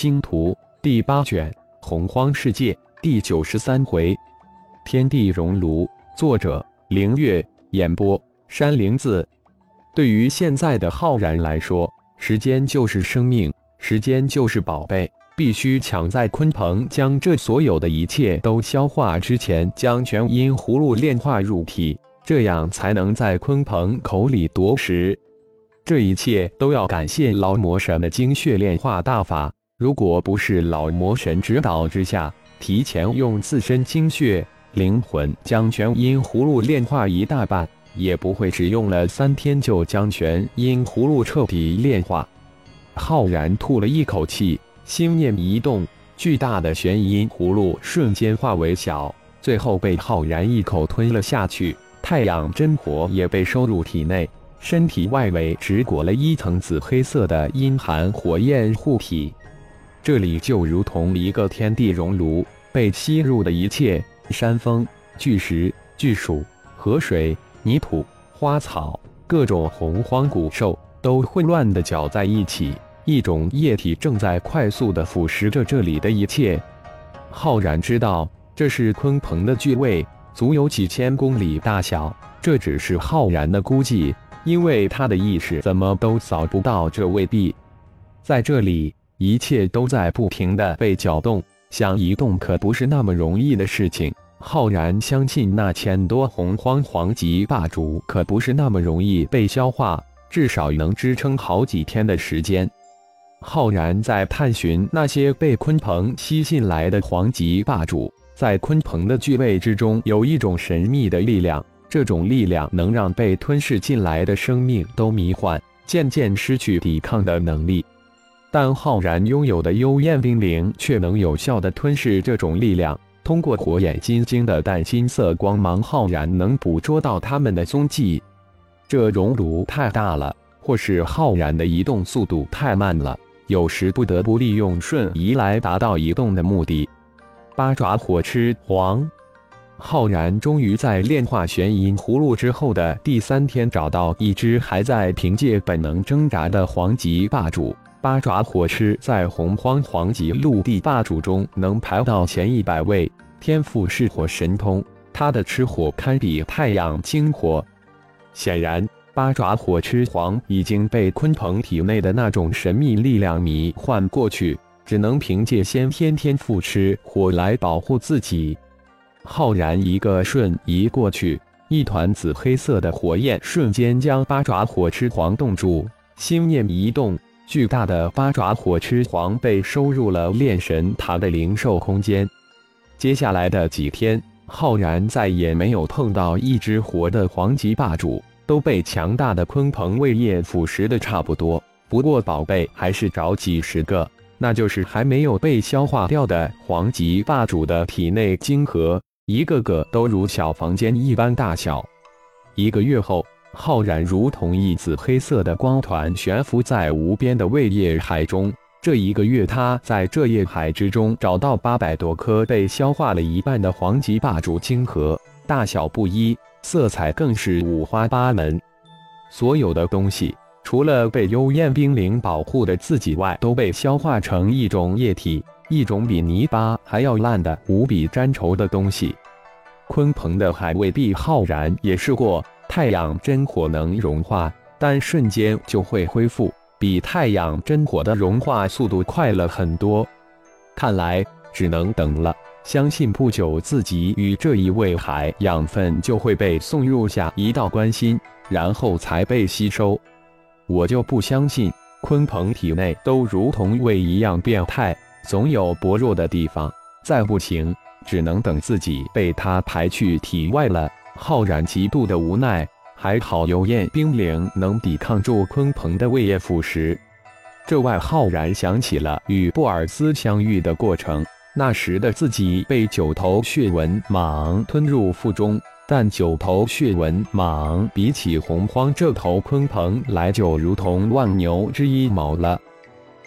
星图第八卷洪荒世界第九十三回，天地熔炉。作者：凌月。演播：山灵子。对于现在的浩然来说，时间就是生命，时间就是宝贝，必须抢在鲲鹏将这所有的一切都消化之前，将全阴葫芦炼化入体，这样才能在鲲鹏口里夺食。这一切都要感谢老魔神的精血炼化大法。如果不是老魔神指导之下，提前用自身精血、灵魂将全阴葫芦炼化一大半，也不会只用了三天就将全阴葫芦彻底炼化。浩然吐了一口气，心念一动，巨大的玄阴葫芦瞬间化为小，最后被浩然一口吞了下去。太阳真火也被收入体内，身体外围只裹了一层紫黑色的阴寒火焰护体。这里就如同一个天地熔炉，被吸入的一切山峰、巨石、巨树、河水、泥土、花草、各种洪荒古兽都混乱地搅在一起，一种液体正在快速地腐蚀着这里的一切。浩然知道这是鲲鹏的巨胃，足有几千公里大小。这只是浩然的估计，因为他的意识怎么都扫不到这胃壁，在这里。一切都在不停的被搅动，想移动可不是那么容易的事情。浩然相信那千多洪荒皇级霸主可不是那么容易被消化，至少能支撑好几天的时间。浩然在探寻那些被鲲鹏吸进来的皇级霸主，在鲲鹏的巨胃之中有一种神秘的力量，这种力量能让被吞噬进来的生命都迷幻，渐渐失去抵抗的能力。但浩然拥有的幽焰冰灵却能有效地吞噬这种力量。通过火眼金睛的淡金色光芒，浩然能捕捉到他们的踪迹。这熔炉太大了，或是浩然的移动速度太慢了，有时不得不利用瞬移来达到移动的目的。八爪火吃黄，浩然终于在炼化玄银葫芦之后的第三天，找到一只还在凭借本能挣扎的黄级霸主。八爪火狮在洪荒黄级陆地霸主中能排到前一百位，天赋是火神通，他的吃火堪比太阳精火。显然，八爪火狮皇已经被鲲鹏体内的那种神秘力量迷幻过去，只能凭借先天天赋吃火来保护自己。浩然一个瞬移过去，一团紫黑色的火焰瞬间将八爪火狮皇冻住，心念一动。巨大的八爪火痴皇被收入了炼神塔的灵兽空间。接下来的几天，浩然再也没有碰到一只活的黄级霸主，都被强大的鲲鹏胃液腐蚀的差不多。不过宝贝还是找几十个，那就是还没有被消化掉的黄级霸主的体内晶核，一个个都如小房间一般大小。一个月后。浩然如同一紫黑色的光团悬浮在无边的胃液海中。这一个月，他在这液海之中找到八百多颗被消化了一半的黄级霸主晶核，大小不一，色彩更是五花八门。所有的东西，除了被幽焰冰灵保护的自己外，都被消化成一种液体，一种比泥巴还要烂的无比粘稠的东西。鲲鹏的海未必浩然也试过。太阳真火能融化，但瞬间就会恢复，比太阳真火的融化速度快了很多。看来只能等了。相信不久自己与这一位海养分就会被送入下一道关心，然后才被吸收。我就不相信鲲鹏体内都如同胃一样变态，总有薄弱的地方。再不行，只能等自己被他排去体外了。浩然极度的无奈，还好有燕冰灵能抵抗住鲲鹏的胃液腐蚀。这外，浩然想起了与布尔斯相遇的过程。那时的自己被九头血纹蟒吞入腹中，但九头血纹蟒比起洪荒这头鲲鹏来，就如同万牛之一毛了。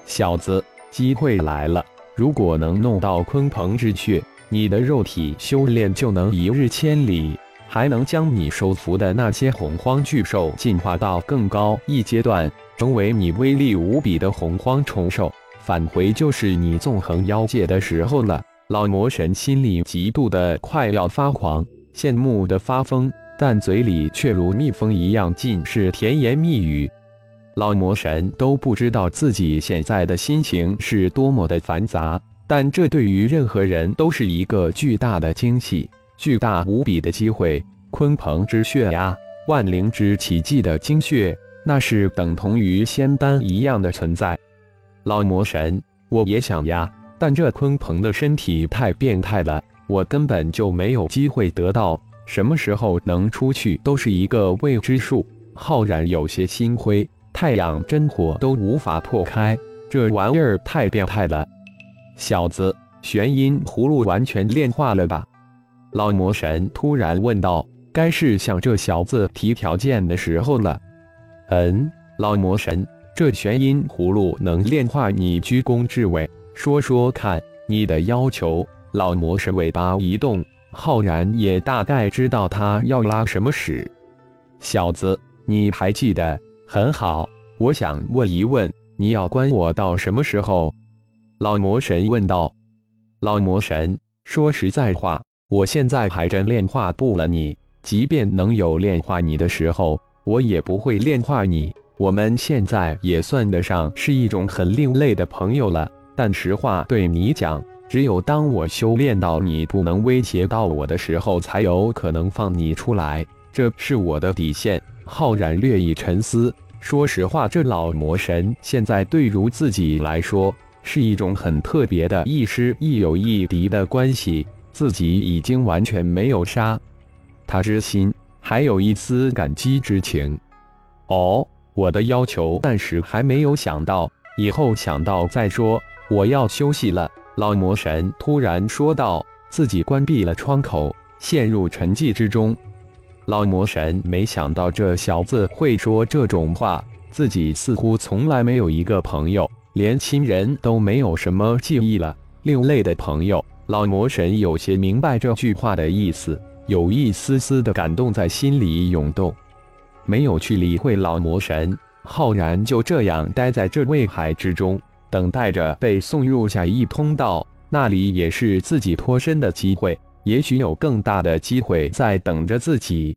小子，机会来了！如果能弄到鲲鹏之血，你的肉体修炼就能一日千里。还能将你收服的那些洪荒巨兽进化到更高一阶段，成为你威力无比的洪荒虫兽。返回就是你纵横妖界的时候了。老魔神心里极度的快要发狂，羡慕的发疯，但嘴里却如蜜蜂一样尽是甜言蜜语。老魔神都不知道自己现在的心情是多么的繁杂，但这对于任何人都是一个巨大的惊喜，巨大无比的机会。鲲鹏之血呀，万灵之奇迹的精血，那是等同于仙丹一样的存在。老魔神，我也想呀。但这鲲鹏的身体太变态了，我根本就没有机会得到。什么时候能出去都是一个未知数。浩然有些心灰，太阳真火都无法破开，这玩意儿太变态了。小子，玄阴葫芦完全炼化了吧？老魔神突然问道。该是向这小子提条件的时候了。嗯，老魔神，这玄阴葫芦能炼化你居功至伟。说说看你的要求。老魔神尾巴一动，浩然也大概知道他要拉什么屎。小子，你还记得？很好，我想问一问，你要关我到什么时候？老魔神问道。老魔神，说实在话，我现在还真炼化不了你。即便能有炼化你的时候，我也不会炼化你。我们现在也算得上是一种很另类的朋友了。但实话对你讲，只有当我修炼到你不能威胁到我的时候，才有可能放你出来。这是我的底线。浩然略一沉思，说实话，这老魔神现在对如自己来说，是一种很特别的亦师亦友亦敌的关系。自己已经完全没有杀他之心，还有一丝感激之情。哦，我的要求暂时还没有想到，以后想到再说。我要休息了，老魔神突然说道，自己关闭了窗口，陷入沉寂之中。老魔神没想到这小子会说这种话，自己似乎从来没有一个朋友，连亲人都没有什么记忆了。另类的朋友，老魔神有些明白这句话的意思，有一丝丝的感动在心里涌动，没有去理会老魔神，浩然就这样待在这魏海之中。等待着被送入下一通道，那里也是自己脱身的机会，也许有更大的机会在等着自己。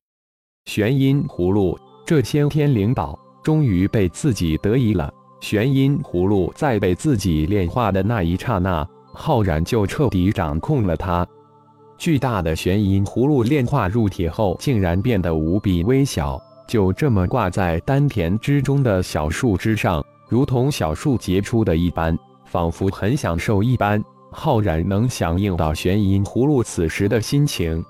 玄阴葫芦，这先天灵宝终于被自己得以了。玄阴葫芦在被自己炼化的那一刹那，浩然就彻底掌控了它。巨大的玄阴葫芦炼化入体后，竟然变得无比微小，就这么挂在丹田之中的小树枝上。如同小树结出的一般，仿佛很享受一般。浩然能响应到玄阴葫芦此时的心情。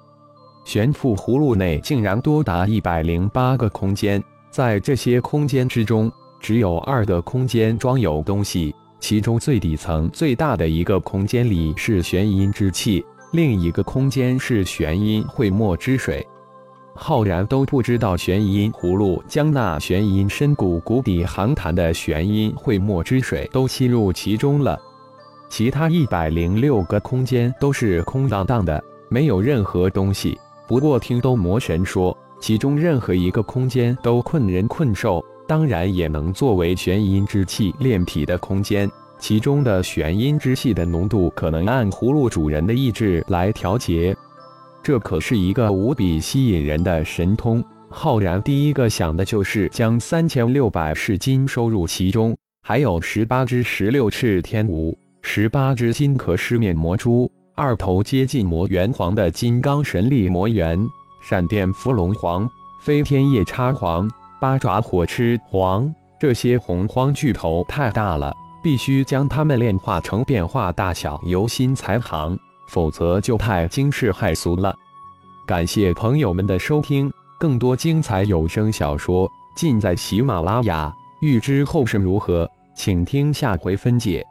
玄父葫芦内竟然多达一百零八个空间，在这些空间之中，只有二个空间装有东西。其中最底层最大的一个空间里是玄阴之气，另一个空间是玄阴会墨之水。浩然都不知道玄阴葫芦将那玄阴深谷谷底寒潭的玄阴会墨之水都吸入其中了。其他一百零六个空间都是空荡荡的，没有任何东西。不过听斗魔神说，其中任何一个空间都困人困兽，当然也能作为玄阴之气炼体的空间。其中的玄阴之气的浓度可能按葫芦主人的意志来调节。这可是一个无比吸引人的神通。浩然第一个想的就是将三千六百噬金收入其中，还有十八只十六翅天蜈，十八只金壳狮面魔蛛，二头接近魔元皇的金刚神力魔猿，闪电伏龙皇，飞天夜叉皇，八爪火痴皇。这些洪荒巨头太大了，必须将它们炼化成变化大小由心才行。否则就太惊世骇俗了。感谢朋友们的收听，更多精彩有声小说尽在喜马拉雅。欲知后事如何，请听下回分解。